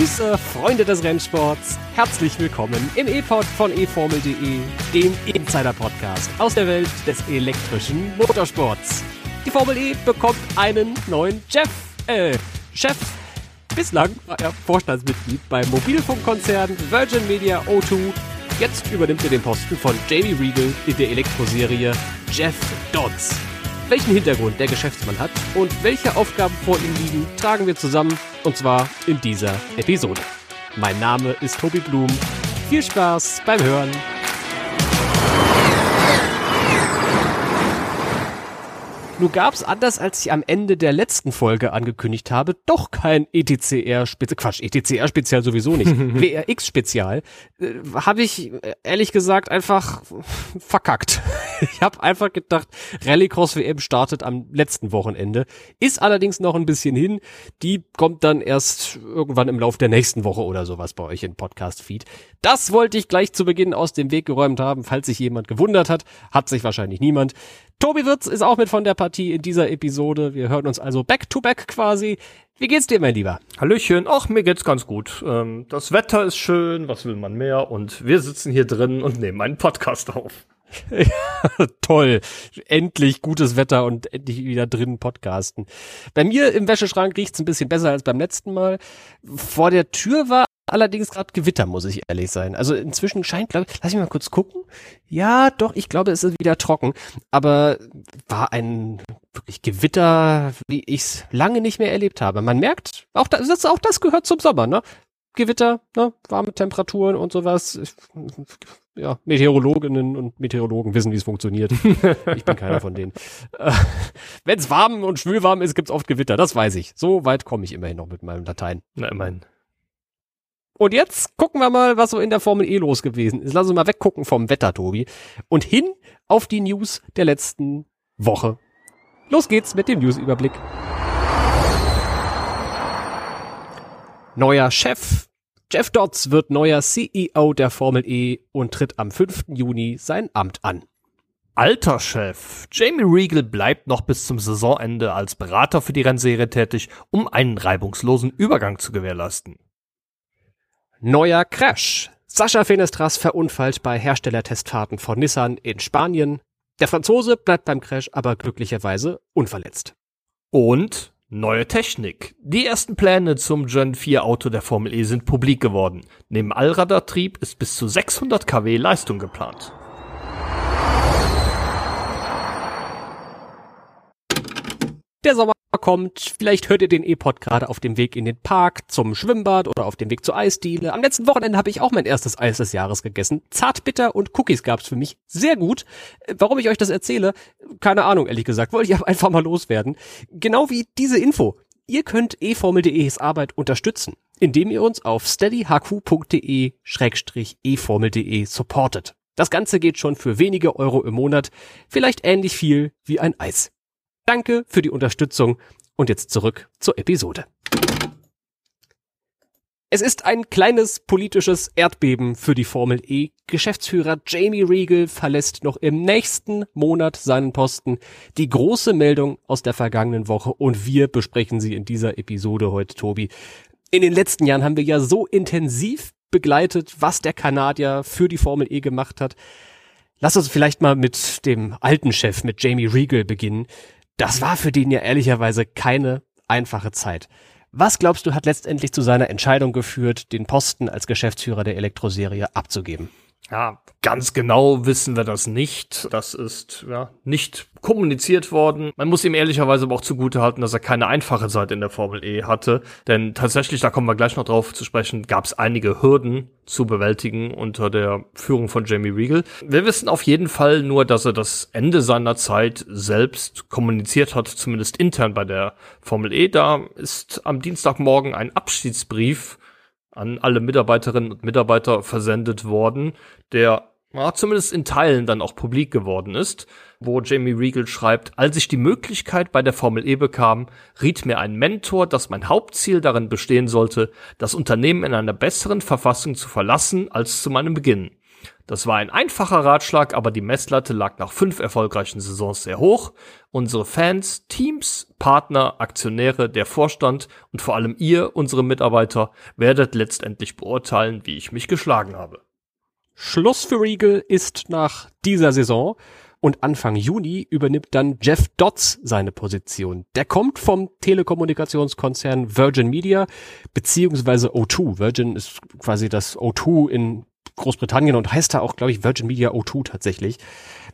Grüße, Freunde des Rennsports. Herzlich willkommen im E-Pod von eFormel.de, dem Insider-Podcast aus der Welt des elektrischen Motorsports. Die Formel E bekommt einen neuen Chef, äh, Chef. Bislang war er Vorstandsmitglied beim Mobilfunkkonzern Virgin Media O2. Jetzt übernimmt er den Posten von Jamie Regal in der Elektroserie Jeff Dodds. Welchen Hintergrund der Geschäftsmann hat und welche Aufgaben vor ihm liegen, tragen wir zusammen und zwar in dieser Episode. Mein Name ist Tobi Blum. Viel Spaß beim Hören. Nun gab es, anders als ich am Ende der letzten Folge angekündigt habe, doch kein ETCR-Spezial, Quatsch, ETCR-Spezial sowieso nicht, WRX-Spezial, äh, habe ich äh, ehrlich gesagt einfach verkackt. Ich habe einfach gedacht, Rallycross WM startet am letzten Wochenende, ist allerdings noch ein bisschen hin, die kommt dann erst irgendwann im Lauf der nächsten Woche oder sowas bei euch in Podcast-Feed. Das wollte ich gleich zu Beginn aus dem Weg geräumt haben, falls sich jemand gewundert hat, hat sich wahrscheinlich niemand. Tobi Wirtz ist auch mit von der Partie in dieser Episode. Wir hören uns also back to back quasi. Wie geht's dir, mein Lieber? Hallöchen, ach, mir geht's ganz gut. Ähm, das Wetter ist schön, was will man mehr? Und wir sitzen hier drin und nehmen einen Podcast auf. Ja, toll. Endlich gutes Wetter und endlich wieder drinnen podcasten. Bei mir im Wäscheschrank riecht's ein bisschen besser als beim letzten Mal. Vor der Tür war allerdings gerade Gewitter, muss ich ehrlich sein. Also inzwischen scheint, glaube ich, lass mich mal kurz gucken. Ja, doch, ich glaube, es ist wieder trocken. Aber war ein wirklich Gewitter, wie ich es lange nicht mehr erlebt habe. Man merkt, auch das, auch das gehört zum Sommer, ne? Gewitter, ne? warme Temperaturen und sowas. Ja, Meteorologinnen und Meteorologen wissen, wie es funktioniert. Ich bin keiner von denen. Äh, Wenn es warm und schwülwarm ist, gibt's oft Gewitter, das weiß ich. So weit komme ich immerhin noch mit meinem Latein. Na, immerhin. Und jetzt gucken wir mal, was so in der Formel E los gewesen ist. Lass uns mal weggucken vom Wetter, Tobi. Und hin auf die News der letzten Woche. Los geht's mit dem Newsüberblick. Neuer Chef. Jeff Dodds wird neuer CEO der Formel E und tritt am 5. Juni sein Amt an. Alter Chef. Jamie Regal bleibt noch bis zum Saisonende als Berater für die Rennserie tätig, um einen reibungslosen Übergang zu gewährleisten. Neuer Crash. Sascha Fenestras verunfallt bei Herstellertestfahrten von Nissan in Spanien. Der Franzose bleibt beim Crash aber glücklicherweise unverletzt. Und neue Technik. Die ersten Pläne zum Gen 4 Auto der Formel E sind publik geworden. Neben Allradartrieb ist bis zu 600 kW Leistung geplant. Der Sommer kommt, vielleicht hört ihr den E-Pod gerade auf dem Weg in den Park, zum Schwimmbad oder auf dem Weg zur Eisdiele. Am letzten Wochenende habe ich auch mein erstes Eis des Jahres gegessen. Zartbitter und Cookies gab's für mich. Sehr gut. Warum ich euch das erzähle, keine Ahnung, ehrlich gesagt. Wollte ich einfach mal loswerden. Genau wie diese Info. Ihr könnt eFormel.de's Arbeit unterstützen, indem ihr uns auf steadyhq.de-eformel.de supportet. Das Ganze geht schon für wenige Euro im Monat, vielleicht ähnlich viel wie ein Eis. Danke für die Unterstützung und jetzt zurück zur Episode. Es ist ein kleines politisches Erdbeben für die Formel E. Geschäftsführer Jamie Regal verlässt noch im nächsten Monat seinen Posten. Die große Meldung aus der vergangenen Woche und wir besprechen sie in dieser Episode heute, Tobi. In den letzten Jahren haben wir ja so intensiv begleitet, was der Kanadier für die Formel E gemacht hat. Lass uns vielleicht mal mit dem alten Chef, mit Jamie Regal beginnen. Das war für den ja ehrlicherweise keine einfache Zeit. Was glaubst du, hat letztendlich zu seiner Entscheidung geführt, den Posten als Geschäftsführer der Elektroserie abzugeben? Ja, ganz genau wissen wir das nicht. Das ist ja nicht kommuniziert worden. Man muss ihm ehrlicherweise aber auch zugutehalten, dass er keine einfache Zeit in der Formel E hatte. Denn tatsächlich, da kommen wir gleich noch drauf zu sprechen, gab es einige Hürden zu bewältigen unter der Führung von Jamie Regal. Wir wissen auf jeden Fall nur, dass er das Ende seiner Zeit selbst kommuniziert hat, zumindest intern bei der Formel E. Da ist am Dienstagmorgen ein Abschiedsbrief an alle Mitarbeiterinnen und Mitarbeiter versendet worden, der ja, zumindest in Teilen dann auch publik geworden ist, wo Jamie Regal schreibt, als ich die Möglichkeit bei der Formel E bekam, riet mir ein Mentor, dass mein Hauptziel darin bestehen sollte, das Unternehmen in einer besseren Verfassung zu verlassen als zu meinem Beginn. Das war ein einfacher Ratschlag, aber die Messlatte lag nach fünf erfolgreichen Saisons sehr hoch. Unsere Fans, Teams, Partner, Aktionäre, der Vorstand und vor allem ihr, unsere Mitarbeiter, werdet letztendlich beurteilen, wie ich mich geschlagen habe. Schluss für Regal ist nach dieser Saison und Anfang Juni übernimmt dann Jeff Dodds seine Position. Der kommt vom Telekommunikationskonzern Virgin Media beziehungsweise O2. Virgin ist quasi das O2 in Großbritannien und heißt da auch, glaube ich, Virgin Media O2 tatsächlich.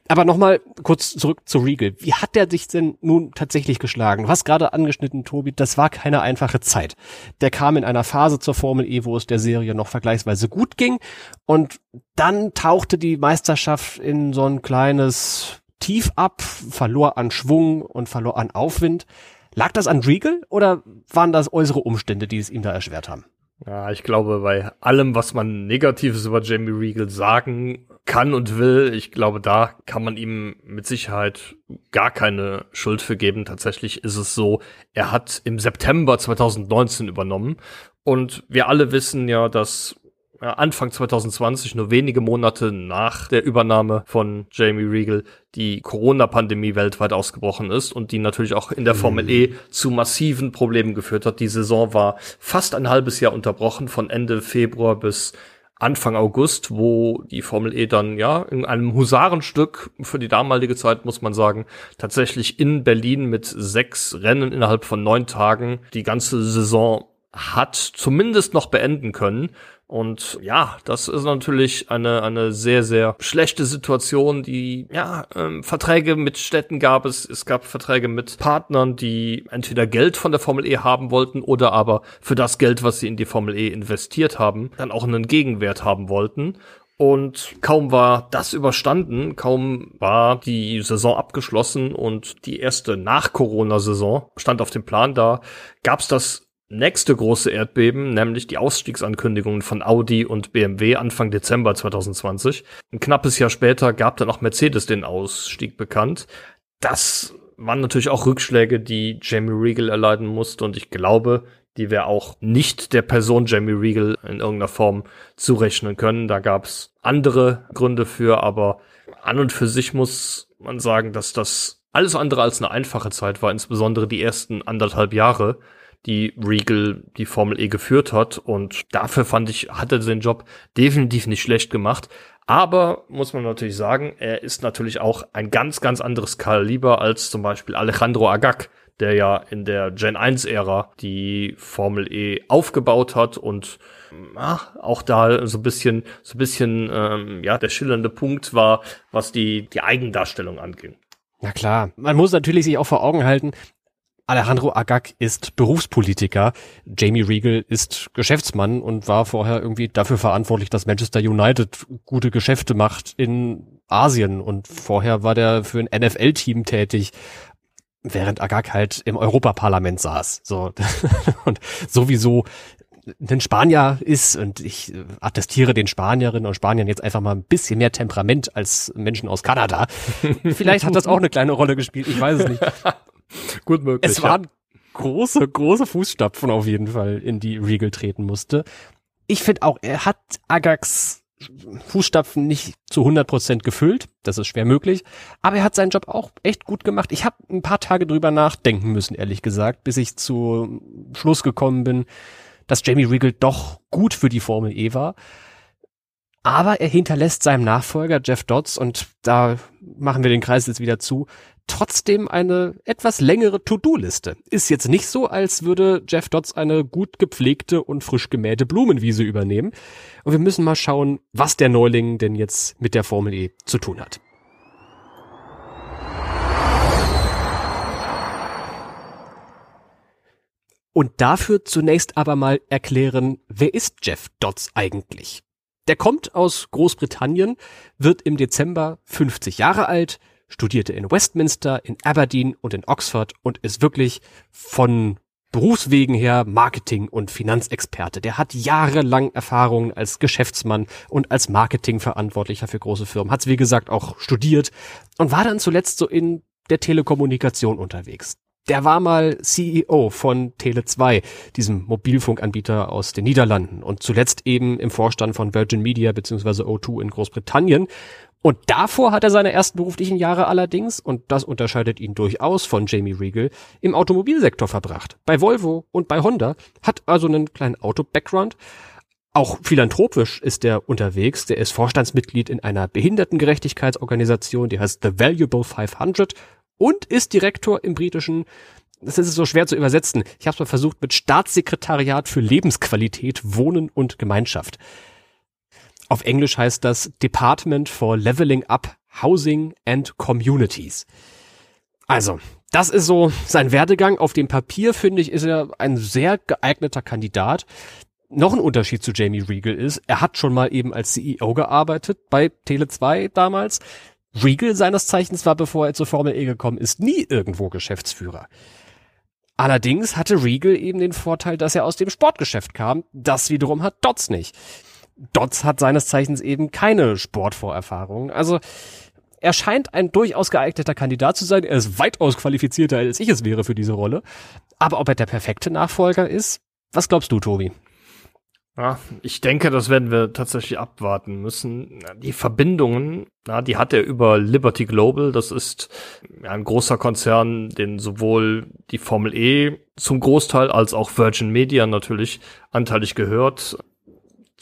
Aber nochmal kurz zurück zu Regal. Wie hat der sich denn nun tatsächlich geschlagen? Du hast gerade angeschnitten, Tobi, das war keine einfache Zeit. Der kam in einer Phase zur Formel E, wo es der Serie noch vergleichsweise gut ging. Und dann tauchte die Meisterschaft in so ein kleines Tief ab, verlor an Schwung und verlor an Aufwind. Lag das an Regal oder waren das äußere Umstände, die es ihm da erschwert haben? Ja, ich glaube, bei allem, was man Negatives über Jamie Regal sagen kann und will, ich glaube, da kann man ihm mit Sicherheit gar keine Schuld für geben. Tatsächlich ist es so, er hat im September 2019 übernommen und wir alle wissen ja, dass Anfang 2020, nur wenige Monate nach der Übernahme von Jamie Regal, die Corona-Pandemie weltweit ausgebrochen ist und die natürlich auch in der Formel E zu massiven Problemen geführt hat. Die Saison war fast ein halbes Jahr unterbrochen, von Ende Februar bis Anfang August, wo die Formel E dann ja in einem Husarenstück für die damalige Zeit, muss man sagen, tatsächlich in Berlin mit sechs Rennen innerhalb von neun Tagen die ganze Saison hat zumindest noch beenden können. Und ja, das ist natürlich eine, eine sehr, sehr schlechte Situation, die, ja, ähm, Verträge mit Städten gab es, es gab Verträge mit Partnern, die entweder Geld von der Formel E haben wollten oder aber für das Geld, was sie in die Formel E investiert haben, dann auch einen Gegenwert haben wollten. Und kaum war das überstanden, kaum war die Saison abgeschlossen und die erste Nach-Corona-Saison stand auf dem Plan, da gab's das nächste große Erdbeben, nämlich die Ausstiegsankündigungen von Audi und BMW Anfang Dezember 2020. Ein knappes Jahr später gab dann auch Mercedes den Ausstieg bekannt. Das waren natürlich auch Rückschläge, die Jamie Regal erleiden musste und ich glaube, die wir auch nicht der Person Jamie Regal in irgendeiner Form zurechnen können. Da gab es andere Gründe für, aber an und für sich muss man sagen, dass das alles andere als eine einfache Zeit war, insbesondere die ersten anderthalb Jahre die Regal die Formel E geführt hat. Und dafür fand ich, hat er den Job definitiv nicht schlecht gemacht. Aber muss man natürlich sagen, er ist natürlich auch ein ganz, ganz anderes Kaliber als zum Beispiel Alejandro Agag, der ja in der Gen 1 Ära die Formel E aufgebaut hat und ach, auch da so ein bisschen, so ein bisschen, ähm, ja, der schillernde Punkt war, was die, die Eigendarstellung anging. Na klar, man muss natürlich sich auch vor Augen halten, Alejandro Agag ist Berufspolitiker, Jamie Regal ist Geschäftsmann und war vorher irgendwie dafür verantwortlich, dass Manchester United gute Geschäfte macht in Asien und vorher war der für ein NFL-Team tätig, während Agag halt im Europaparlament saß. So und sowieso ein Spanier ist und ich attestiere den Spanierinnen und Spaniern jetzt einfach mal ein bisschen mehr Temperament als Menschen aus Kanada. Vielleicht hat das auch eine kleine Rolle gespielt, ich weiß es nicht. Gut möglich. Es waren ja. große, große Fußstapfen auf jeden Fall, in die Regal treten musste. Ich finde auch, er hat Agax Fußstapfen nicht zu 100 Prozent gefüllt. Das ist schwer möglich. Aber er hat seinen Job auch echt gut gemacht. Ich habe ein paar Tage drüber nachdenken müssen, ehrlich gesagt, bis ich zu Schluss gekommen bin, dass Jamie Regal doch gut für die Formel E war. Aber er hinterlässt seinem Nachfolger Jeff Dodds und da machen wir den Kreis jetzt wieder zu, trotzdem eine etwas längere To-Do-Liste. Ist jetzt nicht so, als würde Jeff Dodds eine gut gepflegte und frisch gemähte Blumenwiese übernehmen. Und wir müssen mal schauen, was der Neuling denn jetzt mit der Formel E zu tun hat. Und dafür zunächst aber mal erklären, wer ist Jeff Dodds eigentlich? Der kommt aus Großbritannien, wird im Dezember 50 Jahre alt, studierte in Westminster, in Aberdeen und in Oxford und ist wirklich von Berufswegen her Marketing- und Finanzexperte. Der hat jahrelang Erfahrungen als Geschäftsmann und als Marketingverantwortlicher für große Firmen. Hat's wie gesagt auch studiert und war dann zuletzt so in der Telekommunikation unterwegs. Der war mal CEO von Tele2, diesem Mobilfunkanbieter aus den Niederlanden und zuletzt eben im Vorstand von Virgin Media bzw. O2 in Großbritannien. Und davor hat er seine ersten beruflichen Jahre allerdings, und das unterscheidet ihn durchaus von Jamie Regal, im Automobilsektor verbracht. Bei Volvo und bei Honda, hat also einen kleinen Auto-Background. Auch philanthropisch ist er unterwegs. Der ist Vorstandsmitglied in einer Behindertengerechtigkeitsorganisation, die heißt The Valuable 500 und ist Direktor im britischen das ist so schwer zu übersetzen. Ich habe es mal versucht mit Staatssekretariat für Lebensqualität, Wohnen und Gemeinschaft. Auf Englisch heißt das Department for Leveling Up Housing and Communities. Also, das ist so sein Werdegang. Auf dem Papier, finde ich, ist er ein sehr geeigneter Kandidat. Noch ein Unterschied zu Jamie Regal ist, er hat schon mal eben als CEO gearbeitet bei Tele2 damals. Regal seines Zeichens war, bevor er zur Formel E gekommen ist, nie irgendwo Geschäftsführer. Allerdings hatte Regal eben den Vorteil, dass er aus dem Sportgeschäft kam. Das wiederum hat Dotz nicht. Dotz hat seines Zeichens eben keine Sportvorerfahrung. Also er scheint ein durchaus geeigneter Kandidat zu sein. Er ist weitaus qualifizierter, als ich es wäre für diese Rolle. Aber ob er der perfekte Nachfolger ist, was glaubst du, Tobi? Ja, ich denke, das werden wir tatsächlich abwarten müssen. Die Verbindungen, ja, die hat er über Liberty Global. Das ist ein großer Konzern, den sowohl die Formel E zum Großteil als auch Virgin Media natürlich anteilig gehört.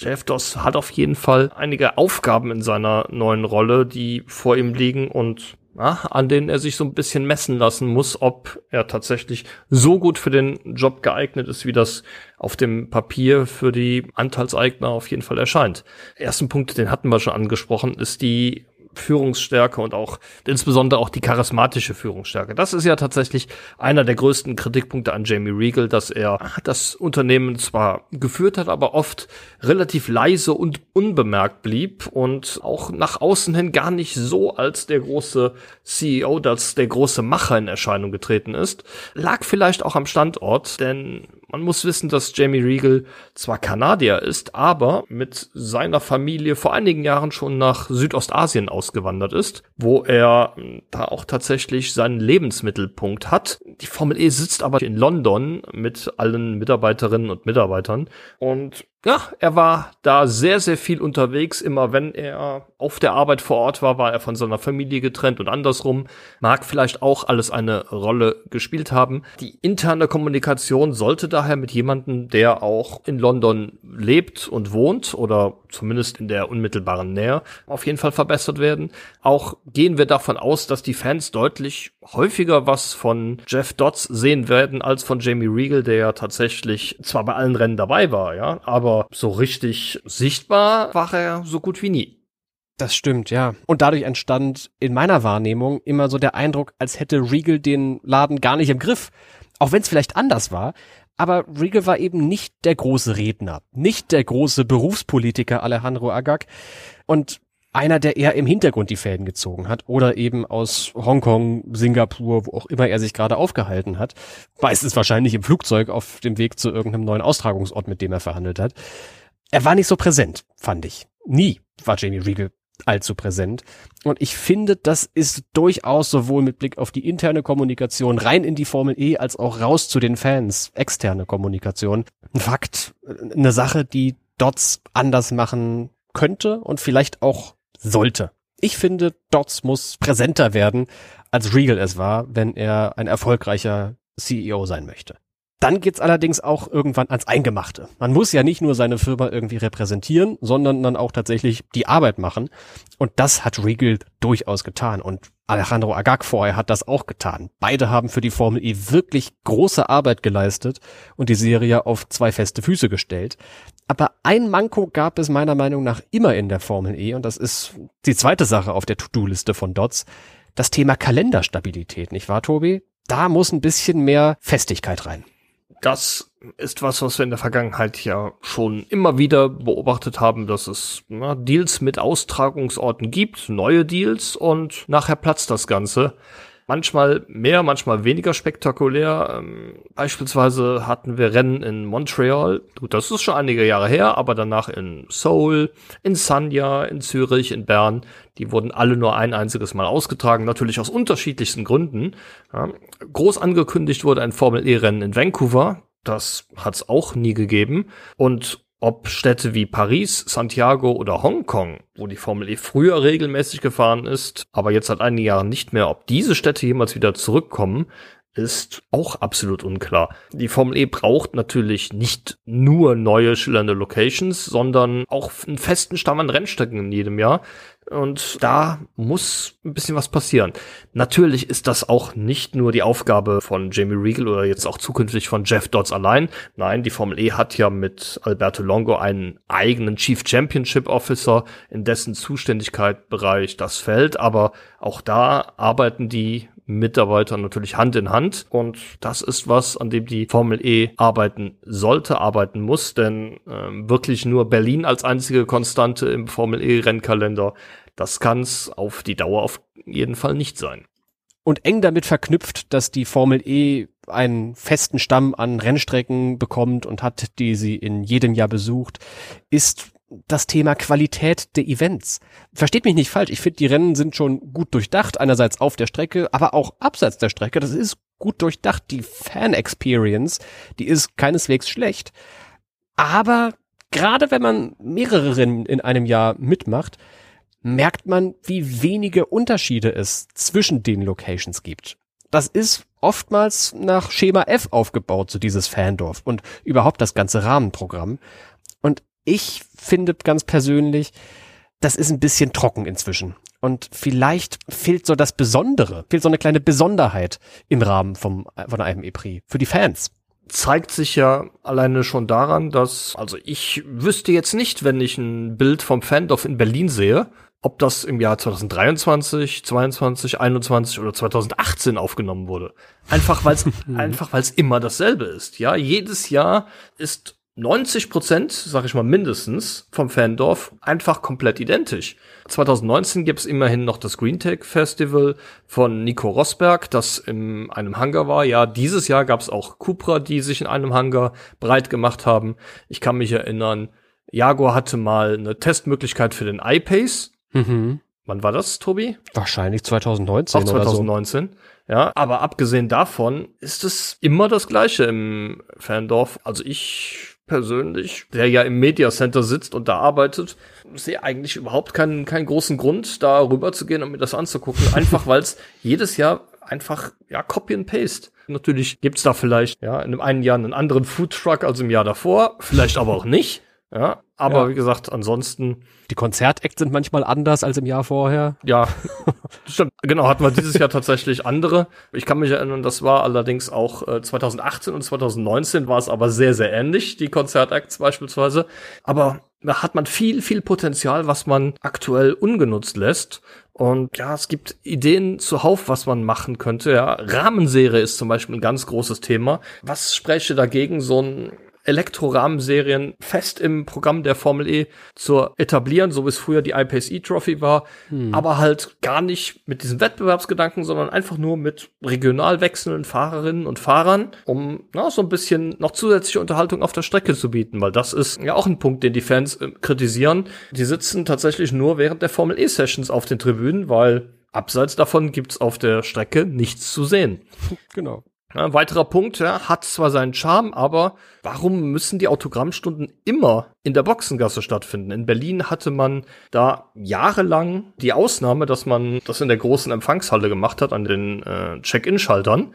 Jeff Doss hat auf jeden Fall einige Aufgaben in seiner neuen Rolle, die vor ihm liegen und ja, an denen er sich so ein bisschen messen lassen muss, ob er tatsächlich so gut für den Job geeignet ist, wie das auf dem Papier für die Anteilseigner auf jeden Fall erscheint. Ersten Punkt, den hatten wir schon angesprochen, ist die Führungsstärke und auch insbesondere auch die charismatische Führungsstärke. Das ist ja tatsächlich einer der größten Kritikpunkte an Jamie Regal, dass er das Unternehmen zwar geführt hat, aber oft relativ leise und unbemerkt blieb und auch nach außen hin gar nicht so als der große CEO, als der große Macher in Erscheinung getreten ist. Lag vielleicht auch am Standort, denn man muss wissen, dass Jamie Regal zwar Kanadier ist, aber mit seiner Familie vor einigen Jahren schon nach Südostasien ausgewandert ist, wo er hm, da auch tatsächlich seinen Lebensmittelpunkt hat. Die Formel E sitzt aber in London mit allen Mitarbeiterinnen und Mitarbeitern und ja, er war da sehr, sehr viel unterwegs. Immer wenn er auf der Arbeit vor Ort war, war er von seiner Familie getrennt und andersrum. Mag vielleicht auch alles eine Rolle gespielt haben. Die interne Kommunikation sollte daher mit jemandem, der auch in London lebt und wohnt oder zumindest in der unmittelbaren Nähe, auf jeden Fall verbessert werden. Auch gehen wir davon aus, dass die Fans deutlich häufiger was von Jeff Dodds sehen werden als von Jamie Regal, der ja tatsächlich zwar bei allen Rennen dabei war, ja, aber so richtig sichtbar war er so gut wie nie. Das stimmt, ja. Und dadurch entstand in meiner Wahrnehmung immer so der Eindruck, als hätte Regal den Laden gar nicht im Griff. Auch wenn es vielleicht anders war. Aber Regal war eben nicht der große Redner, nicht der große Berufspolitiker Alejandro Agag. Und einer, der eher im Hintergrund die Fäden gezogen hat oder eben aus Hongkong, Singapur, wo auch immer er sich gerade aufgehalten hat. Meistens wahrscheinlich im Flugzeug auf dem Weg zu irgendeinem neuen Austragungsort, mit dem er verhandelt hat. Er war nicht so präsent, fand ich. Nie war Jamie Regal allzu präsent. Und ich finde, das ist durchaus sowohl mit Blick auf die interne Kommunikation rein in die Formel E als auch raus zu den Fans, externe Kommunikation. Ein Fakt, eine Sache, die Dots anders machen könnte und vielleicht auch sollte. Ich finde, Dots muss präsenter werden, als Regal es war, wenn er ein erfolgreicher CEO sein möchte. Dann geht's allerdings auch irgendwann ans Eingemachte. Man muss ja nicht nur seine Firma irgendwie repräsentieren, sondern dann auch tatsächlich die Arbeit machen. Und das hat Regal durchaus getan. Und Alejandro Agag vorher hat das auch getan. Beide haben für die Formel E wirklich große Arbeit geleistet und die Serie auf zwei feste Füße gestellt. Aber ein Manko gab es meiner Meinung nach immer in der Formel E und das ist die zweite Sache auf der To-Do-Liste von Dots. Das Thema Kalenderstabilität, nicht wahr, Tobi? Da muss ein bisschen mehr Festigkeit rein. Das ist was, was wir in der Vergangenheit ja schon immer wieder beobachtet haben, dass es na, Deals mit Austragungsorten gibt, neue Deals und nachher platzt das Ganze. Manchmal mehr, manchmal weniger spektakulär. Ähm, beispielsweise hatten wir Rennen in Montreal. Gut, das ist schon einige Jahre her, aber danach in Seoul, in Sanya, in Zürich, in Bern. Die wurden alle nur ein einziges Mal ausgetragen, natürlich aus unterschiedlichsten Gründen. Groß angekündigt wurde ein Formel-E-Rennen in Vancouver. Das hat es auch nie gegeben. Und ob Städte wie Paris, Santiago oder Hongkong, wo die Formel E früher regelmäßig gefahren ist, aber jetzt seit einigen Jahren nicht mehr, ob diese Städte jemals wieder zurückkommen, ist auch absolut unklar. Die Formel E braucht natürlich nicht nur neue schillernde Locations, sondern auch einen festen Stamm an Rennstrecken in jedem Jahr. Und da muss ein bisschen was passieren. Natürlich ist das auch nicht nur die Aufgabe von Jamie Regal oder jetzt auch zukünftig von Jeff Dodds allein. Nein, die Formel E hat ja mit Alberto Longo einen eigenen Chief Championship Officer, in dessen Zuständigkeitsbereich das fällt. Aber auch da arbeiten die Mitarbeiter natürlich Hand in Hand. Und das ist was, an dem die Formel E arbeiten sollte, arbeiten muss, denn ähm, wirklich nur Berlin als einzige Konstante im Formel E Rennkalender, das kann es auf die Dauer auf jeden Fall nicht sein. Und eng damit verknüpft, dass die Formel E einen festen Stamm an Rennstrecken bekommt und hat, die sie in jedem Jahr besucht, ist das Thema Qualität der Events. Versteht mich nicht falsch, ich finde, die Rennen sind schon gut durchdacht, einerseits auf der Strecke, aber auch abseits der Strecke. Das ist gut durchdacht. Die Fan-Experience, die ist keineswegs schlecht. Aber gerade wenn man mehrere Rennen in einem Jahr mitmacht, merkt man, wie wenige Unterschiede es zwischen den Locations gibt. Das ist oftmals nach Schema F aufgebaut, so dieses Fandorf und überhaupt das ganze Rahmenprogramm. Und ich finde ganz persönlich, das ist ein bisschen trocken inzwischen. Und vielleicht fehlt so das Besondere, fehlt so eine kleine Besonderheit im Rahmen vom, von einem E-Prix für die Fans zeigt sich ja alleine schon daran, dass, also ich wüsste jetzt nicht, wenn ich ein Bild vom Fandorf in Berlin sehe, ob das im Jahr 2023, 22, 21 oder 2018 aufgenommen wurde. Einfach weil es einfach weil es immer dasselbe ist. Ja, jedes Jahr ist 90 Prozent, sag ich mal mindestens, vom Fandorf einfach komplett identisch. 2019 gibt es immerhin noch das Green Tech Festival von Nico Rosberg, das in einem Hangar war. Ja, dieses Jahr gab es auch Cupra, die sich in einem Hangar breit gemacht haben. Ich kann mich erinnern, Jaguar hatte mal eine Testmöglichkeit für den iPace. Mhm. Wann war das, Tobi? Wahrscheinlich 2019. Auch 2019. So. Ja, aber abgesehen davon ist es immer das Gleiche im Fandorf. Also ich persönlich, der ja im Media Center sitzt und da arbeitet, sehe eigentlich überhaupt keinen, keinen großen Grund, da rüber zu gehen und mir das anzugucken. Einfach weil es jedes Jahr einfach, ja, Copy and Paste. Natürlich gibt's da vielleicht, ja, in einem einen Jahr einen anderen Food Truck als im Jahr davor, vielleicht aber auch nicht. Ja, aber ja. wie gesagt, ansonsten. Die Konzertacts sind manchmal anders als im Jahr vorher. Ja, stimmt. Genau, hatten wir dieses Jahr tatsächlich andere. Ich kann mich erinnern, das war allerdings auch äh, 2018 und 2019 war es aber sehr, sehr ähnlich, die Konzertacts beispielsweise. Aber da hat man viel, viel Potenzial, was man aktuell ungenutzt lässt. Und ja, es gibt Ideen zuhauf, was man machen könnte. Ja, Rahmenserie ist zum Beispiel ein ganz großes Thema. Was spräche dagegen, so ein Elektro-Rahmenserien fest im Programm der Formel E zu etablieren, so wie es früher die iPace E-Trophy war, hm. aber halt gar nicht mit diesem Wettbewerbsgedanken, sondern einfach nur mit regional wechselnden Fahrerinnen und Fahrern, um na, so ein bisschen noch zusätzliche Unterhaltung auf der Strecke zu bieten, weil das ist ja auch ein Punkt, den die Fans äh, kritisieren. Die sitzen tatsächlich nur während der Formel E-Sessions auf den Tribünen, weil abseits davon gibt's auf der Strecke nichts zu sehen. Genau. Ja, ein weiterer Punkt, ja, hat zwar seinen Charme, aber warum müssen die Autogrammstunden immer in der Boxengasse stattfinden? In Berlin hatte man da jahrelang die Ausnahme, dass man das in der großen Empfangshalle gemacht hat, an den äh, Check-in-Schaltern.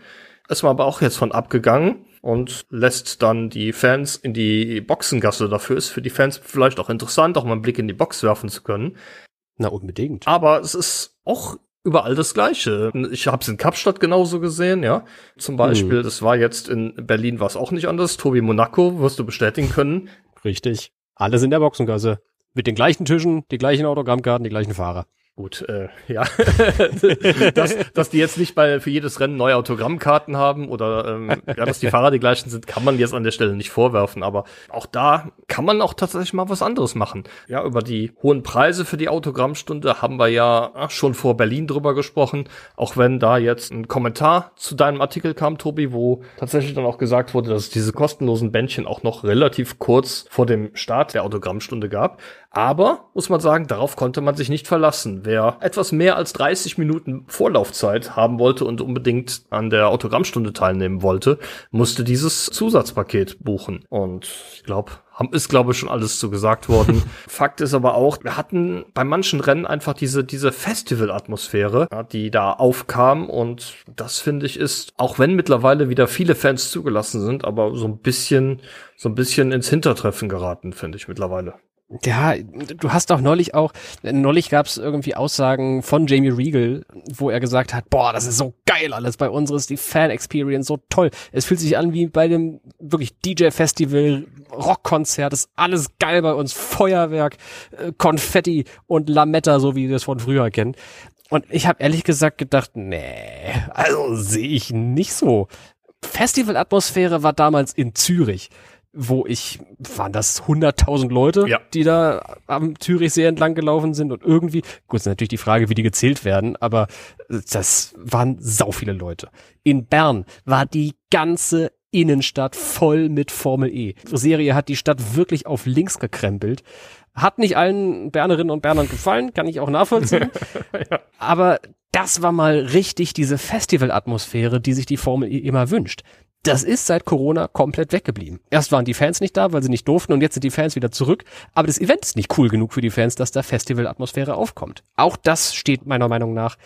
Ist man aber auch jetzt von abgegangen und lässt dann die Fans in die Boxengasse. Dafür ist für die Fans vielleicht auch interessant, auch mal einen Blick in die Box werfen zu können. Na, unbedingt. Aber es ist auch überall das Gleiche. Ich habe es in Kapstadt genauso gesehen, ja. Zum Beispiel, mhm. das war jetzt in Berlin war es auch nicht anders. Tobi Monaco wirst du bestätigen können. Richtig. Alles in der Boxengasse. Mit den gleichen Tischen, die gleichen Autogrammkarten, die gleichen Fahrer. Gut, äh, ja. dass, dass die jetzt nicht bei für jedes Rennen neue Autogrammkarten haben oder ähm, ja, dass die Fahrer die gleichen sind, kann man jetzt an der Stelle nicht vorwerfen. Aber auch da kann man auch tatsächlich mal was anderes machen. Ja, über die hohen Preise für die Autogrammstunde haben wir ja ach, schon vor Berlin drüber gesprochen. Auch wenn da jetzt ein Kommentar zu deinem Artikel kam, Tobi, wo tatsächlich dann auch gesagt wurde, dass es diese kostenlosen Bändchen auch noch relativ kurz vor dem Start der Autogrammstunde gab. Aber, muss man sagen, darauf konnte man sich nicht verlassen. Wer etwas mehr als 30 Minuten Vorlaufzeit haben wollte und unbedingt an der Autogrammstunde teilnehmen wollte, musste dieses Zusatzpaket buchen. Und ich glaube, ist, glaube ich, schon alles zu gesagt worden. Fakt ist aber auch, wir hatten bei manchen Rennen einfach diese, diese Festival-Atmosphäre, ja, die da aufkam. Und das finde ich ist, auch wenn mittlerweile wieder viele Fans zugelassen sind, aber so ein bisschen, so ein bisschen ins Hintertreffen geraten, finde ich mittlerweile. Ja, du hast auch neulich auch, neulich gab es irgendwie Aussagen von Jamie Regal, wo er gesagt hat, boah, das ist so geil alles bei uns, ist die Fan-Experience so toll. Es fühlt sich an wie bei dem wirklich DJ-Festival, Rockkonzert, ist alles geil bei uns, Feuerwerk, äh, Konfetti und Lametta, so wie wir es von früher kennen. Und ich habe ehrlich gesagt gedacht, nee, also sehe ich nicht so. Festivalatmosphäre war damals in Zürich wo ich, waren das 100.000 Leute, ja. die da am Zürichsee entlang gelaufen sind und irgendwie, gut, ist natürlich die Frage, wie die gezählt werden, aber das waren sau viele Leute. In Bern war die ganze Innenstadt voll mit Formel E. Die Serie hat die Stadt wirklich auf links gekrempelt. Hat nicht allen Bernerinnen und Bernern gefallen, kann ich auch nachvollziehen. ja. Aber das war mal richtig diese Festivalatmosphäre, die sich die Formel E immer wünscht das ist seit Corona komplett weggeblieben. Erst waren die Fans nicht da, weil sie nicht durften und jetzt sind die Fans wieder zurück. Aber das Event ist nicht cool genug für die Fans, dass da Festivalatmosphäre aufkommt. Auch das steht meiner Meinung nach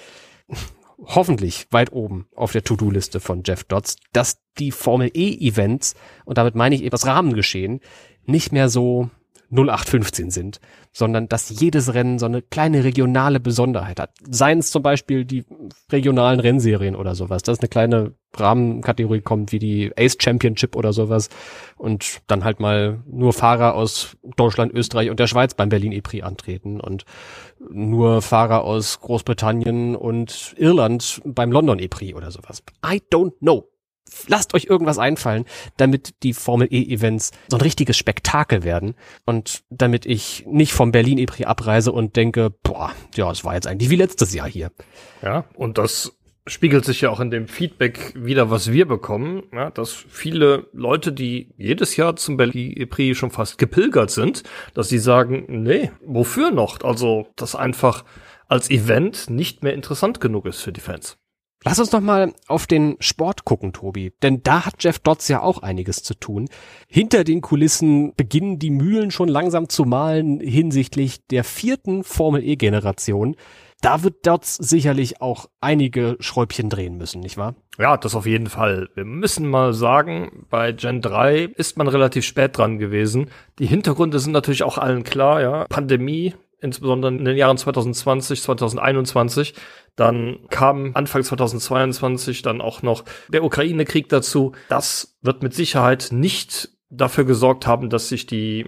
hoffentlich weit oben auf der To-Do-Liste von Jeff Dodds, dass die Formel E-Events, und damit meine ich eben das Rahmengeschehen, nicht mehr so 0815 sind, sondern dass jedes Rennen so eine kleine regionale Besonderheit hat. Seien es zum Beispiel die regionalen Rennserien oder sowas, dass eine kleine Rahmenkategorie kommt wie die Ace Championship oder sowas und dann halt mal nur Fahrer aus Deutschland, Österreich und der Schweiz beim Berlin E-Prix antreten und nur Fahrer aus Großbritannien und Irland beim London E-Prix oder sowas. I don't know lasst euch irgendwas einfallen, damit die Formel E-Events so ein richtiges Spektakel werden und damit ich nicht vom Berlin E-Prix abreise und denke, boah, ja, es war jetzt eigentlich wie letztes Jahr hier. Ja, und das spiegelt sich ja auch in dem Feedback wieder, was wir bekommen, ja, dass viele Leute, die jedes Jahr zum Berlin E-Prix schon fast gepilgert sind, dass sie sagen, nee, wofür noch? Also, das einfach als Event nicht mehr interessant genug ist für die Fans. Lass uns noch mal auf den Sport gucken, Tobi. Denn da hat Jeff Dodds ja auch einiges zu tun. Hinter den Kulissen beginnen die Mühlen schon langsam zu malen hinsichtlich der vierten Formel E-Generation. Da wird Dodds sicherlich auch einige Schräubchen drehen müssen, nicht wahr? Ja, das auf jeden Fall. Wir müssen mal sagen, bei Gen 3 ist man relativ spät dran gewesen. Die Hintergründe sind natürlich auch allen klar, ja. Pandemie, insbesondere in den Jahren 2020, 2021. Dann kam Anfang 2022 dann auch noch der Ukraine-Krieg dazu. Das wird mit Sicherheit nicht dafür gesorgt haben, dass sich die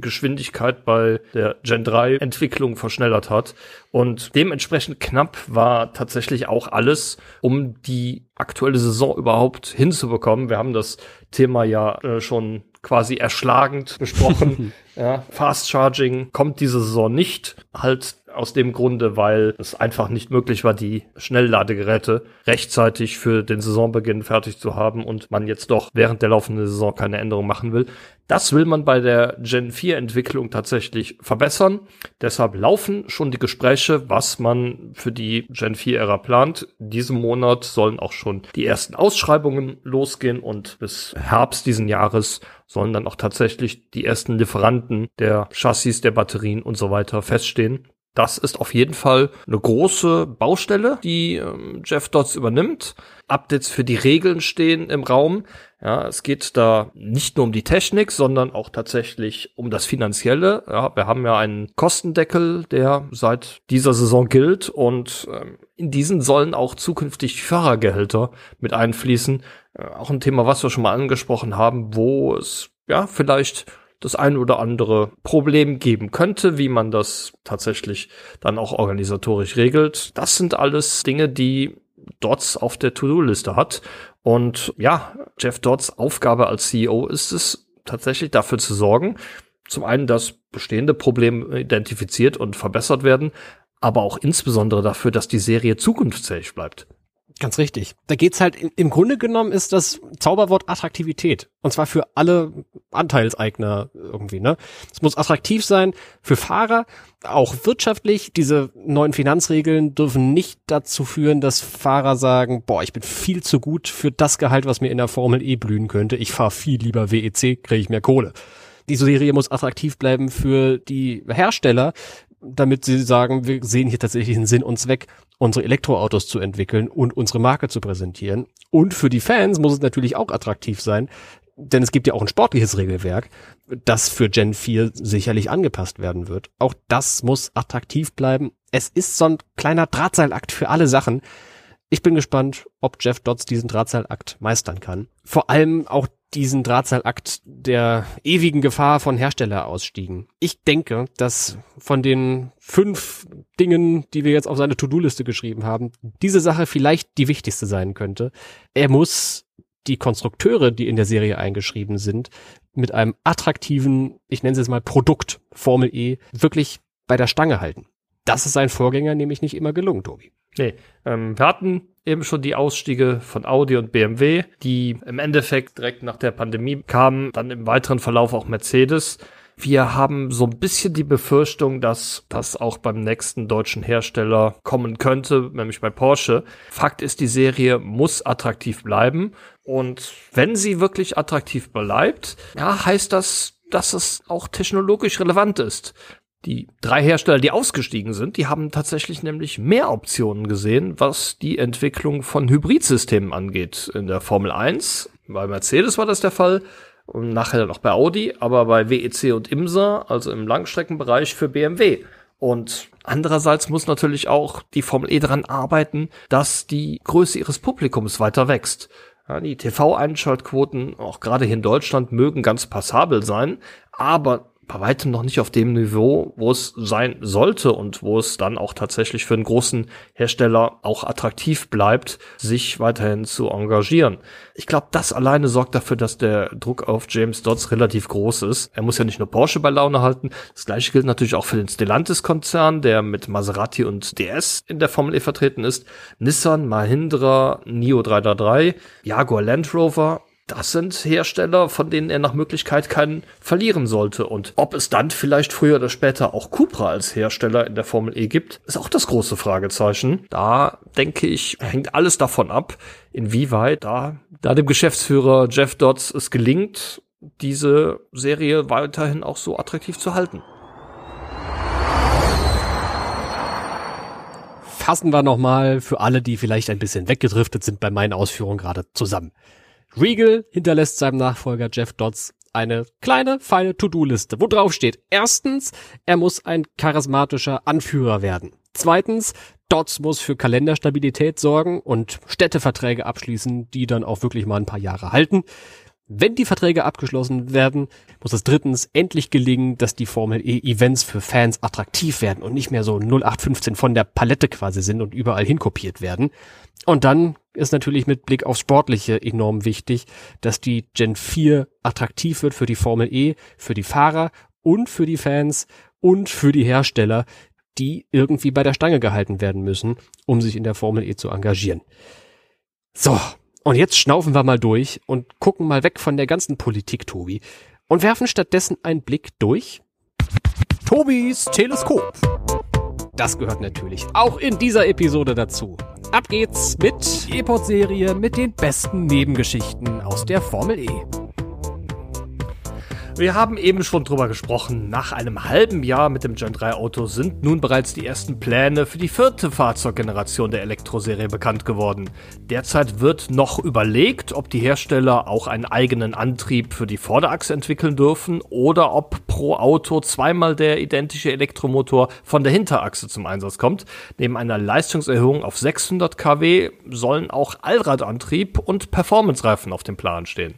Geschwindigkeit bei der Gen 3 Entwicklung verschnellert hat. Und dementsprechend knapp war tatsächlich auch alles, um die aktuelle Saison überhaupt hinzubekommen. Wir haben das Thema ja äh, schon quasi erschlagend besprochen. ja, Fast Charging kommt diese Saison nicht. Halt aus dem Grunde, weil es einfach nicht möglich war, die Schnellladegeräte rechtzeitig für den Saisonbeginn fertig zu haben und man jetzt doch während der laufenden Saison keine Änderung machen will. Das will man bei der Gen 4 Entwicklung tatsächlich verbessern. Deshalb laufen schon die Gespräche, was man für die Gen 4 Ära plant. Diesen Monat sollen auch schon die ersten Ausschreibungen losgehen und bis Herbst diesen Jahres sollen dann auch tatsächlich die ersten Lieferanten der Chassis, der Batterien und so weiter feststehen. Das ist auf jeden Fall eine große Baustelle, die ähm, Jeff Dodds übernimmt. Updates für die Regeln stehen im Raum. Ja, es geht da nicht nur um die Technik, sondern auch tatsächlich um das Finanzielle. Ja, wir haben ja einen Kostendeckel, der seit dieser Saison gilt und ähm, in diesen sollen auch zukünftig Fahrergehälter mit einfließen. Äh, auch ein Thema, was wir schon mal angesprochen haben, wo es ja vielleicht das ein oder andere Problem geben könnte, wie man das tatsächlich dann auch organisatorisch regelt. Das sind alles Dinge, die Dodds auf der To-Do-Liste hat. Und ja, Jeff Dodds Aufgabe als CEO ist es tatsächlich dafür zu sorgen, zum einen, dass bestehende Probleme identifiziert und verbessert werden, aber auch insbesondere dafür, dass die Serie zukunftsfähig bleibt. Ganz richtig. Da geht's halt, im Grunde genommen ist das Zauberwort Attraktivität. Und zwar für alle Anteilseigner irgendwie, ne? Es muss attraktiv sein für Fahrer, auch wirtschaftlich. Diese neuen Finanzregeln dürfen nicht dazu führen, dass Fahrer sagen, boah, ich bin viel zu gut für das Gehalt, was mir in der Formel E blühen könnte. Ich fahre viel lieber WEC, kriege ich mehr Kohle. Die Serie muss attraktiv bleiben für die Hersteller, damit sie sagen, wir sehen hier tatsächlich einen Sinn und Zweck, unsere Elektroautos zu entwickeln und unsere Marke zu präsentieren. Und für die Fans muss es natürlich auch attraktiv sein, denn es gibt ja auch ein sportliches Regelwerk, das für Gen 4 sicherlich angepasst werden wird. Auch das muss attraktiv bleiben. Es ist so ein kleiner Drahtseilakt für alle Sachen. Ich bin gespannt, ob Jeff Dodds diesen Drahtseilakt meistern kann. Vor allem auch diesen Drahtseilakt der ewigen Gefahr von Herstellerausstiegen. Ich denke, dass von den fünf Dingen, die wir jetzt auf seine To-Do-Liste geschrieben haben, diese Sache vielleicht die wichtigste sein könnte. Er muss die Konstrukteure, die in der Serie eingeschrieben sind, mit einem attraktiven, ich nenne es jetzt mal Produkt, Formel E, wirklich bei der Stange halten. Das ist sein Vorgänger nämlich nicht immer gelungen, Tobi. Nee, ähm, wir hatten eben schon die Ausstiege von Audi und BMW, die im Endeffekt direkt nach der Pandemie kamen, dann im weiteren Verlauf auch Mercedes. Wir haben so ein bisschen die Befürchtung, dass das auch beim nächsten deutschen Hersteller kommen könnte, nämlich bei Porsche. Fakt ist, die Serie muss attraktiv bleiben. Und wenn sie wirklich attraktiv bleibt, ja, heißt das, dass es auch technologisch relevant ist. Die drei Hersteller, die ausgestiegen sind, die haben tatsächlich nämlich mehr Optionen gesehen, was die Entwicklung von Hybridsystemen angeht. In der Formel 1, bei Mercedes war das der Fall und nachher noch bei Audi, aber bei WEC und IMSA, also im Langstreckenbereich für BMW. Und andererseits muss natürlich auch die Formel E daran arbeiten, dass die Größe ihres Publikums weiter wächst. Ja, die TV-Einschaltquoten, auch gerade hier in Deutschland, mögen ganz passabel sein, aber bei weitem noch nicht auf dem Niveau, wo es sein sollte und wo es dann auch tatsächlich für einen großen Hersteller auch attraktiv bleibt, sich weiterhin zu engagieren. Ich glaube, das alleine sorgt dafür, dass der Druck auf James Dodds relativ groß ist. Er muss ja nicht nur Porsche bei Laune halten, das gleiche gilt natürlich auch für den Stellantis-Konzern, der mit Maserati und DS in der Formel E vertreten ist, Nissan, Mahindra, Nio 333, Jaguar Land Rover das sind Hersteller, von denen er nach Möglichkeit keinen verlieren sollte. Und ob es dann vielleicht früher oder später auch Cupra als Hersteller in der Formel E gibt, ist auch das große Fragezeichen. Da denke ich, hängt alles davon ab, inwieweit da, da dem Geschäftsführer Jeff Dodds es gelingt, diese Serie weiterhin auch so attraktiv zu halten. Fassen wir nochmal für alle, die vielleicht ein bisschen weggedriftet sind bei meinen Ausführungen gerade zusammen. Regal hinterlässt seinem Nachfolger Jeff Dodds eine kleine, feine To-Do-Liste, wo drauf steht. Erstens, er muss ein charismatischer Anführer werden. Zweitens, Dodds muss für Kalenderstabilität sorgen und Städteverträge abschließen, die dann auch wirklich mal ein paar Jahre halten. Wenn die Verträge abgeschlossen werden, muss es drittens endlich gelingen, dass die Formel E Events für Fans attraktiv werden und nicht mehr so 0815 von der Palette quasi sind und überall hinkopiert werden. Und dann ist natürlich mit Blick aufs Sportliche enorm wichtig, dass die Gen 4 attraktiv wird für die Formel E, für die Fahrer und für die Fans und für die Hersteller, die irgendwie bei der Stange gehalten werden müssen, um sich in der Formel E zu engagieren. So, und jetzt schnaufen wir mal durch und gucken mal weg von der ganzen Politik, Tobi, und werfen stattdessen einen Blick durch Tobis Teleskop. Das gehört natürlich auch in dieser Episode dazu. Ab geht's mit E-Pod-Serie mit den besten Nebengeschichten aus der Formel E. Wir haben eben schon drüber gesprochen. Nach einem halben Jahr mit dem Gen 3 Auto sind nun bereits die ersten Pläne für die vierte Fahrzeuggeneration der Elektroserie bekannt geworden. Derzeit wird noch überlegt, ob die Hersteller auch einen eigenen Antrieb für die Vorderachse entwickeln dürfen oder ob pro Auto zweimal der identische Elektromotor von der Hinterachse zum Einsatz kommt. Neben einer Leistungserhöhung auf 600 kW sollen auch Allradantrieb und Performance-Reifen auf dem Plan stehen.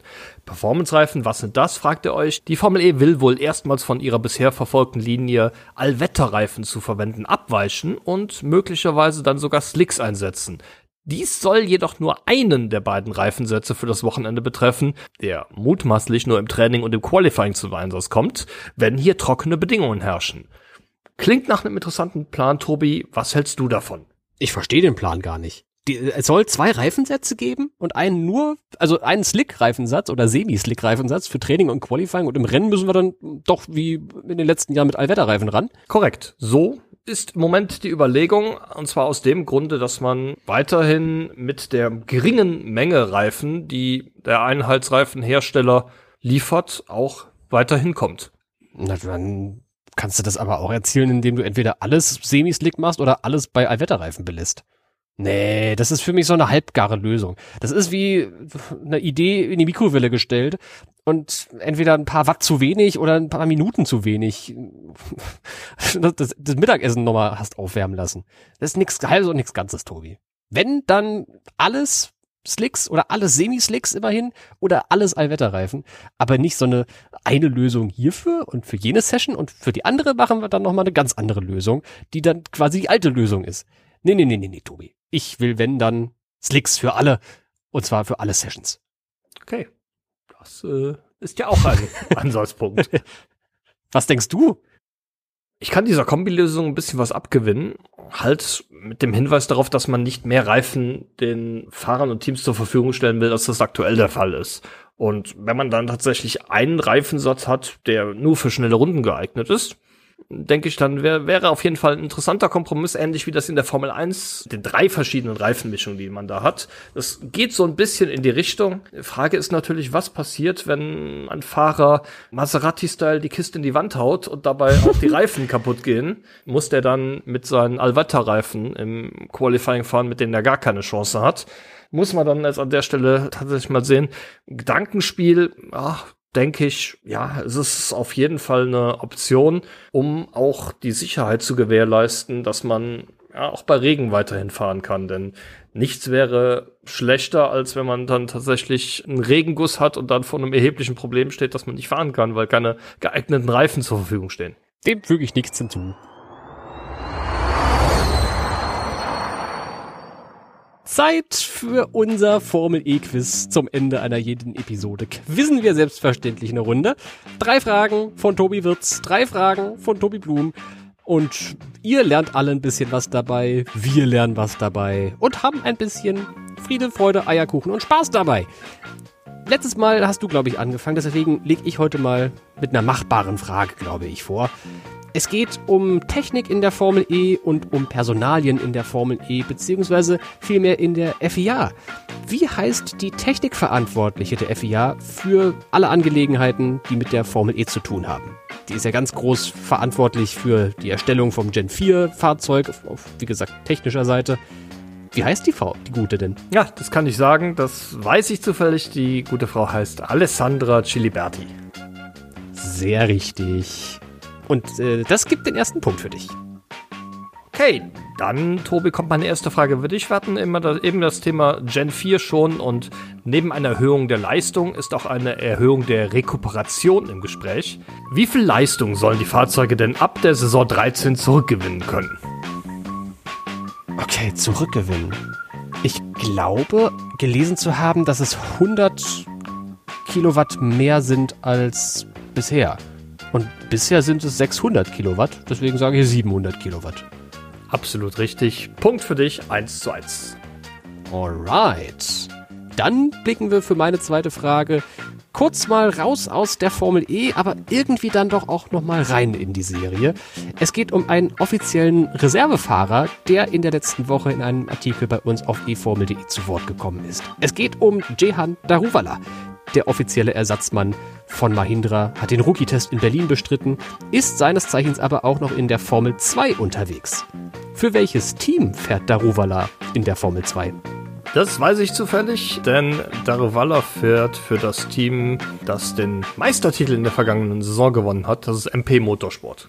Performance-Reifen, was sind das, fragt ihr euch? Die Formel E will wohl erstmals von ihrer bisher verfolgten Linie Allwetterreifen zu verwenden abweichen und möglicherweise dann sogar Slicks einsetzen. Dies soll jedoch nur einen der beiden Reifensätze für das Wochenende betreffen, der mutmaßlich nur im Training und im Qualifying zum Einsatz kommt, wenn hier trockene Bedingungen herrschen. Klingt nach einem interessanten Plan, Tobi. Was hältst du davon? Ich verstehe den Plan gar nicht. Die, es soll zwei Reifensätze geben und einen nur, also einen Slick-Reifensatz oder Semi-Slick-Reifensatz für Training und Qualifying und im Rennen müssen wir dann doch wie in den letzten Jahren mit Allwetterreifen ran. Korrekt. So ist im Moment die Überlegung, und zwar aus dem Grunde, dass man weiterhin mit der geringen Menge Reifen, die der Einheitsreifenhersteller liefert, auch weiterhin kommt. Na, dann kannst du das aber auch erzielen, indem du entweder alles semi-slick machst oder alles bei Allwetterreifen belässt. Nee, das ist für mich so eine halbgare Lösung. Das ist wie eine Idee in die Mikrowelle gestellt und entweder ein paar Watt zu wenig oder ein paar Minuten zu wenig das, das Mittagessen nochmal hast aufwärmen lassen. Das ist nichts halbes und nichts Ganzes, Tobi. Wenn, dann alles Slicks oder alles Semi-Slicks immerhin oder alles Allwetterreifen, aber nicht so eine eine Lösung hierfür und für jene Session und für die andere machen wir dann nochmal eine ganz andere Lösung, die dann quasi die alte Lösung ist. Nee, nee, nee, nee, nee, Tobi. Ich will, wenn, dann Slicks für alle. Und zwar für alle Sessions. Okay. Das äh, ist ja auch ein Ansatzpunkt. Was denkst du? Ich kann dieser Kombilösung ein bisschen was abgewinnen. Halt mit dem Hinweis darauf, dass man nicht mehr Reifen den Fahrern und Teams zur Verfügung stellen will, als das aktuell der Fall ist. Und wenn man dann tatsächlich einen Reifensatz hat, der nur für schnelle Runden geeignet ist, denke ich, dann wär, wäre auf jeden Fall ein interessanter Kompromiss, ähnlich wie das in der Formel 1, den drei verschiedenen Reifenmischungen, die man da hat. Das geht so ein bisschen in die Richtung. Die Frage ist natürlich, was passiert, wenn ein Fahrer Maserati-Style die Kiste in die Wand haut und dabei auch die Reifen kaputt gehen? Muss der dann mit seinen Alvata-Reifen im Qualifying fahren, mit denen er gar keine Chance hat? Muss man dann jetzt an der Stelle tatsächlich mal sehen. Gedankenspiel, ach, denke ich, ja, es ist auf jeden Fall eine Option, um auch die Sicherheit zu gewährleisten, dass man ja, auch bei Regen weiterhin fahren kann. Denn nichts wäre schlechter, als wenn man dann tatsächlich einen Regenguss hat und dann vor einem erheblichen Problem steht, dass man nicht fahren kann, weil keine geeigneten Reifen zur Verfügung stehen. Dem füge ich nichts hinzu. Zeit für unser Formel E-Quiz zum Ende einer jeden Episode. Quizzen wir selbstverständlich eine Runde. Drei Fragen von Tobi Wirz, drei Fragen von Tobi Blum. Und ihr lernt alle ein bisschen was dabei, wir lernen was dabei und haben ein bisschen Friede, Freude, Eierkuchen und Spaß dabei. Letztes Mal hast du, glaube ich, angefangen, deswegen lege ich heute mal mit einer machbaren Frage, glaube ich, vor. Es geht um Technik in der Formel E und um Personalien in der Formel E, beziehungsweise vielmehr in der FIA. Wie heißt die Technikverantwortliche der FIA für alle Angelegenheiten, die mit der Formel E zu tun haben? Die ist ja ganz groß verantwortlich für die Erstellung vom Gen 4 Fahrzeug, auf, auf wie gesagt, technischer Seite. Wie heißt die Frau, die gute denn? Ja, das kann ich sagen. Das weiß ich zufällig. Die gute Frau heißt Alessandra Ciliberti. Sehr richtig. Und äh, das gibt den ersten Punkt für dich. Okay, dann, Tobi, kommt meine erste Frage für dich. Wir hatten immer das, eben das Thema Gen 4 schon und neben einer Erhöhung der Leistung ist auch eine Erhöhung der Rekuperation im Gespräch. Wie viel Leistung sollen die Fahrzeuge denn ab der Saison 13 zurückgewinnen können? Okay, zurückgewinnen. Ich glaube, gelesen zu haben, dass es 100 Kilowatt mehr sind als bisher. Und bisher sind es 600 Kilowatt, deswegen sage ich 700 Kilowatt. Absolut richtig. Punkt für dich, 1 zu 1. Alright. Dann blicken wir für meine zweite Frage kurz mal raus aus der Formel E, aber irgendwie dann doch auch noch mal rein in die Serie. Es geht um einen offiziellen Reservefahrer, der in der letzten Woche in einem Artikel bei uns auf eFormel.de zu Wort gekommen ist. Es geht um Jehan Daruvala, der offizielle Ersatzmann von Mahindra, hat den Rookie-Test in Berlin bestritten, ist seines Zeichens aber auch noch in der Formel 2 unterwegs. Für welches Team fährt Daruvala in der Formel 2? Das weiß ich zufällig, denn Daruvala fährt für das Team, das den Meistertitel in der vergangenen Saison gewonnen hat. Das ist MP Motorsport.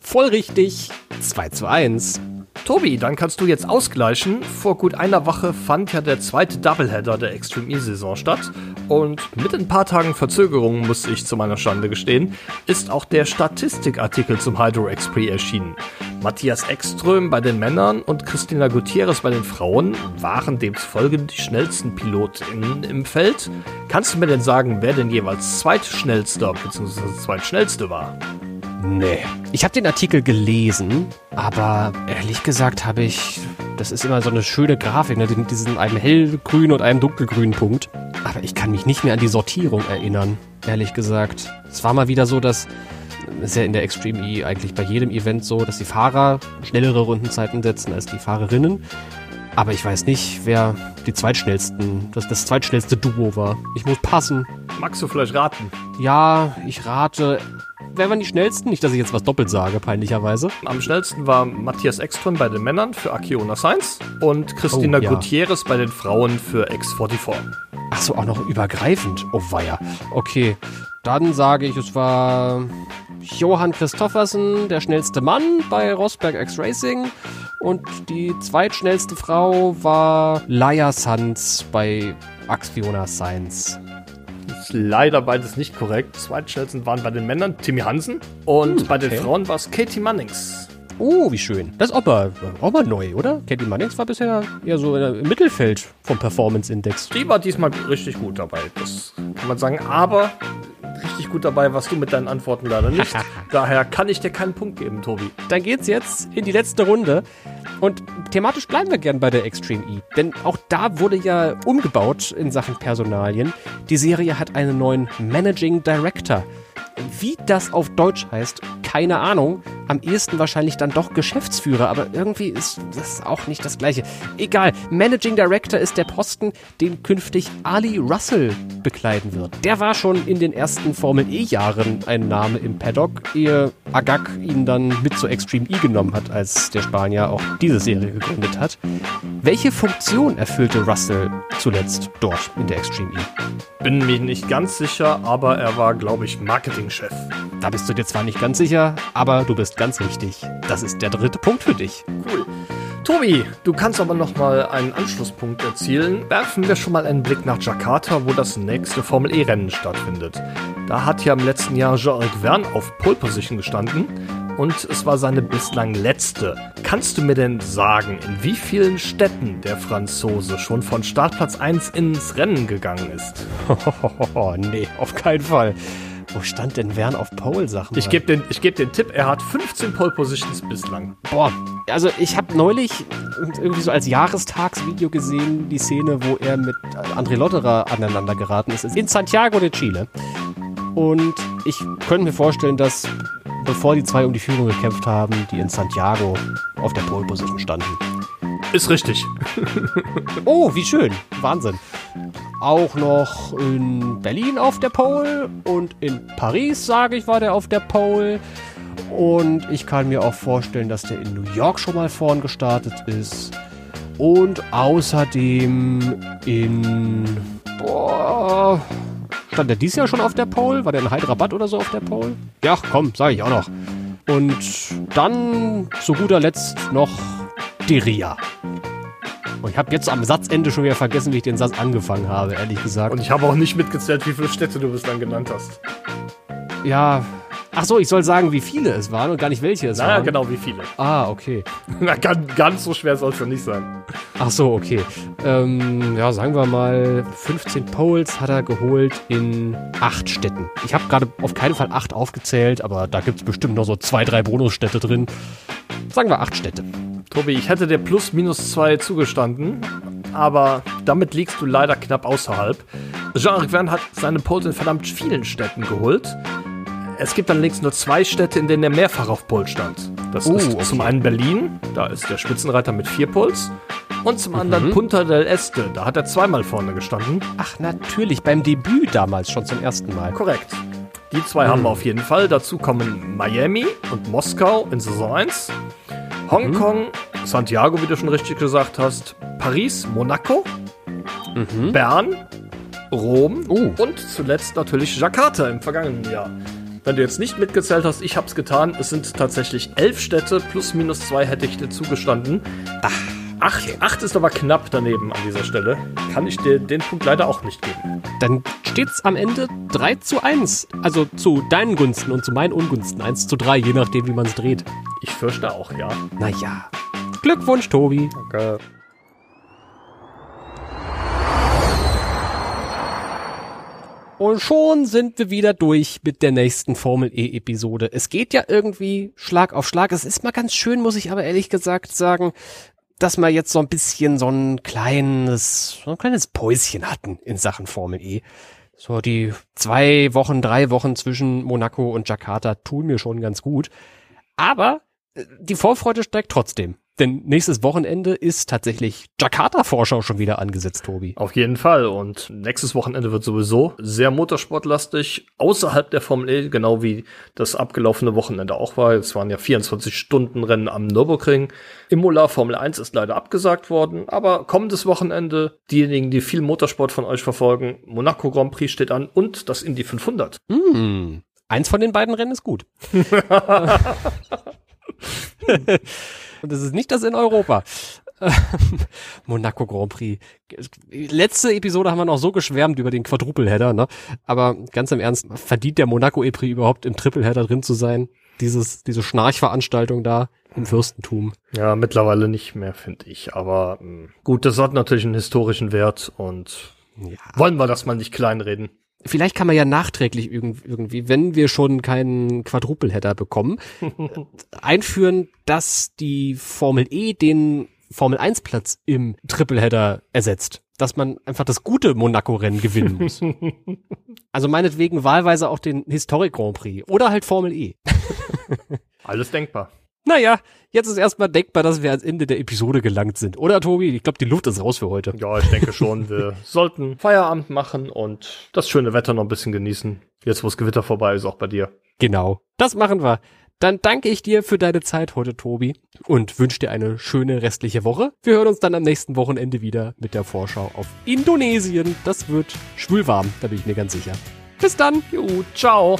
Voll richtig. 2 zu 1. Tobi, dann kannst du jetzt ausgleichen. Vor gut einer Woche fand ja der zweite Doubleheader der Extreme E-Saison statt. Und mit ein paar Tagen Verzögerung, muss ich zu meiner Schande gestehen, ist auch der Statistikartikel zum Hydro X-Prix erschienen. Matthias Ekström bei den Männern und Christina Gutierrez bei den Frauen waren demzufolge die schnellsten PilotInnen im Feld. Kannst du mir denn sagen, wer denn jeweils zweitschnellster bzw. zweitschnellste war? Nee. Ich habe den Artikel gelesen, aber ehrlich gesagt habe ich. Das ist immer so eine schöne Grafik, ne? diesen einem hellgrünen und einem dunkelgrünen Punkt. Aber ich kann mich nicht mehr an die Sortierung erinnern, ehrlich gesagt. Es war mal wieder so, dass. Es ist ja in der Extreme E eigentlich bei jedem Event so, dass die Fahrer schnellere Rundenzeiten setzen als die Fahrerinnen. Aber ich weiß nicht, wer die zweitschnellsten, das, das zweitschnellste Duo war. Ich muss passen. Magst du vielleicht raten? Ja, ich rate wer waren die schnellsten? Nicht, dass ich jetzt was doppelt sage, peinlicherweise. Am schnellsten war Matthias Ekström bei den Männern für Akiona Science und Christina oh, ja. Gutierrez bei den Frauen für X44. Ach so, auch noch übergreifend. Oh weia. Okay, dann sage ich, es war Johann Christoffersen, der schnellste Mann bei Rosberg X Racing. Und die zweitschnellste Frau war Laia Sanz bei Axiona Science ist leider beides nicht korrekt. Zweitschnellsten waren bei den Männern Timmy Hansen und hm, bei den Frauen war es Katie Mannings. Oh, wie schön. Das ist auch mal, auch mal neu, oder? Katie Mannings war bisher eher so im Mittelfeld vom Performance Index. Die war diesmal richtig gut dabei, das kann man sagen. Aber richtig gut dabei warst du mit deinen Antworten leider nicht. Daher kann ich dir keinen Punkt geben, Tobi. Dann geht's jetzt in die letzte Runde. Und thematisch bleiben wir gern bei der Extreme E. Denn auch da wurde ja umgebaut in Sachen Personalien. Die Serie hat einen neuen Managing Director. Wie das auf Deutsch heißt, keine Ahnung. Am ehesten wahrscheinlich dann doch Geschäftsführer, aber irgendwie ist das auch nicht das gleiche. Egal, Managing Director ist der Posten, den künftig Ali Russell bekleiden wird. Der war schon in den ersten Formel E-Jahren ein Name im Paddock, ehe Agag ihn dann mit zur Extreme E genommen hat, als der Spanier auch diese Serie gegründet hat. Welche Funktion erfüllte Russell zuletzt dort in der Extreme E? Bin mir nicht ganz sicher, aber er war, glaube ich, Marketingchef. Da bist du dir zwar nicht ganz sicher, aber du bist ganz richtig. Das ist der dritte Punkt für dich. Cool. Tobi, du kannst aber noch mal einen Anschlusspunkt erzielen. Werfen wir schon mal einen Blick nach Jakarta, wo das nächste Formel E-Rennen stattfindet. Da hat ja im letzten Jahr Jean-Luc Verne auf Pole Position gestanden und es war seine bislang letzte. Kannst du mir denn sagen, in wie vielen Städten der Franzose schon von Startplatz 1 ins Rennen gegangen ist? nee, auf keinen Fall. Wo stand denn Wern auf Pole, Sachen? Ich gebe den, geb den Tipp, er hat 15 Pole Positions bislang. Boah, also ich habe neulich irgendwie so als Jahrestagsvideo gesehen, die Szene, wo er mit André Lotterer aneinander geraten ist, in Santiago de Chile. Und ich könnte mir vorstellen, dass bevor die zwei um die Führung gekämpft haben, die in Santiago auf der Pole Position standen. Ist richtig. oh, wie schön. Wahnsinn. Auch noch in Berlin auf der Pole und in Paris, sage ich, war der auf der Pole. Und ich kann mir auch vorstellen, dass der in New York schon mal vorn gestartet ist. Und außerdem in. Boah. Stand der dies Jahr schon auf der Pole? War der in Hyderabad oder so auf der Pole? Ja, komm, sage ich auch noch. Und dann zu guter Letzt noch die Ria. Und ich habe jetzt am Satzende schon wieder vergessen, wie ich den Satz angefangen habe, ehrlich gesagt. Und ich habe auch nicht mitgezählt, wie viele Städte du bislang genannt hast. Ja. Ach so, ich soll sagen, wie viele es waren und gar nicht welche es Na, waren. Ja, genau, wie viele. Ah, okay. Na, ganz, ganz so schwer soll es ja nicht sein. Ach so, okay. Ähm, ja, sagen wir mal, 15 Poles hat er geholt in acht Städten. Ich habe gerade auf keinen Fall acht aufgezählt, aber da gibt es bestimmt noch so zwei, drei Bonusstädte drin. Sagen wir acht Städte. Tobi, ich hätte dir plus minus zwei zugestanden, aber damit liegst du leider knapp außerhalb. Jean-Luc Verne hat seine Pole in verdammt vielen Städten geholt. Es gibt allerdings nur zwei Städte, in denen er mehrfach auf Pole stand. Das oh, ist okay. zum einen Berlin, da ist der Spitzenreiter mit vier Poles. Und zum anderen mhm. Punta del Este, da hat er zweimal vorne gestanden. Ach, natürlich, beim Debüt damals schon zum ersten Mal. Korrekt. Die zwei mhm. haben wir auf jeden Fall. Dazu kommen Miami und Moskau in Saison 1. Hongkong, mhm. Santiago, wie du schon richtig gesagt hast, Paris, Monaco, mhm. Bern, Rom oh. und zuletzt natürlich Jakarta im vergangenen Jahr. Wenn du jetzt nicht mitgezählt hast, ich hab's getan. Es sind tatsächlich elf Städte, plus minus zwei hätte ich dir zugestanden. Ach. Acht, acht ist aber knapp daneben an dieser Stelle. Kann ich dir den Punkt leider auch nicht geben. Dann steht's am Ende 3 zu 1. Also zu deinen Gunsten und zu meinen Ungunsten 1 zu 3, je nachdem, wie man es dreht. Ich fürchte auch, ja. Naja. Glückwunsch, Tobi. Danke. Und schon sind wir wieder durch mit der nächsten Formel E-Episode. Es geht ja irgendwie Schlag auf Schlag. Es ist mal ganz schön, muss ich aber ehrlich gesagt sagen, dass wir jetzt so ein bisschen so ein kleines, so ein kleines Päuschen hatten in Sachen Formel E. So die zwei Wochen, drei Wochen zwischen Monaco und Jakarta tun mir schon ganz gut. Aber äh, die Vorfreude steigt trotzdem. Denn nächstes Wochenende ist tatsächlich Jakarta-Vorschau schon wieder angesetzt, Tobi. Auf jeden Fall. Und nächstes Wochenende wird sowieso sehr motorsportlastig, außerhalb der Formel E, genau wie das abgelaufene Wochenende auch war. Es waren ja 24 Stunden Rennen am Nürburgring. Imola Formel 1 ist leider abgesagt worden, aber kommendes Wochenende, diejenigen, die viel Motorsport von euch verfolgen, Monaco Grand Prix steht an und das Indy 500. Hm. Eins von den beiden Rennen ist gut. Und es ist nicht das in Europa. Monaco Grand Prix. Letzte Episode haben wir noch so geschwärmt über den Quadruple-Header, ne? Aber ganz im Ernst, verdient der Monaco E-Prix überhaupt im Triple-Header drin zu sein? Dieses, diese Schnarchveranstaltung da im Fürstentum. Ja, mittlerweile nicht mehr, finde ich. Aber mh, hm, gut, das hat natürlich einen historischen Wert und ja. wollen wir das mal nicht kleinreden vielleicht kann man ja nachträglich irgendwie, wenn wir schon keinen Quadruple-Header bekommen, einführen, dass die Formel E den Formel 1 Platz im Triple-Header ersetzt. Dass man einfach das gute Monaco-Rennen gewinnen muss. also meinetwegen wahlweise auch den Historic Grand Prix oder halt Formel E. Alles denkbar. Naja, jetzt ist erstmal denkbar, dass wir ans Ende der Episode gelangt sind. Oder, Tobi? Ich glaube, die Luft ist raus für heute. Ja, ich denke schon. Wir sollten Feierabend machen und das schöne Wetter noch ein bisschen genießen. Jetzt, wo das Gewitter vorbei ist, auch bei dir. Genau. Das machen wir. Dann danke ich dir für deine Zeit heute, Tobi, und wünsche dir eine schöne restliche Woche. Wir hören uns dann am nächsten Wochenende wieder mit der Vorschau auf Indonesien. Das wird schwülwarm, da bin ich mir ganz sicher. Bis dann. Jo, ciao.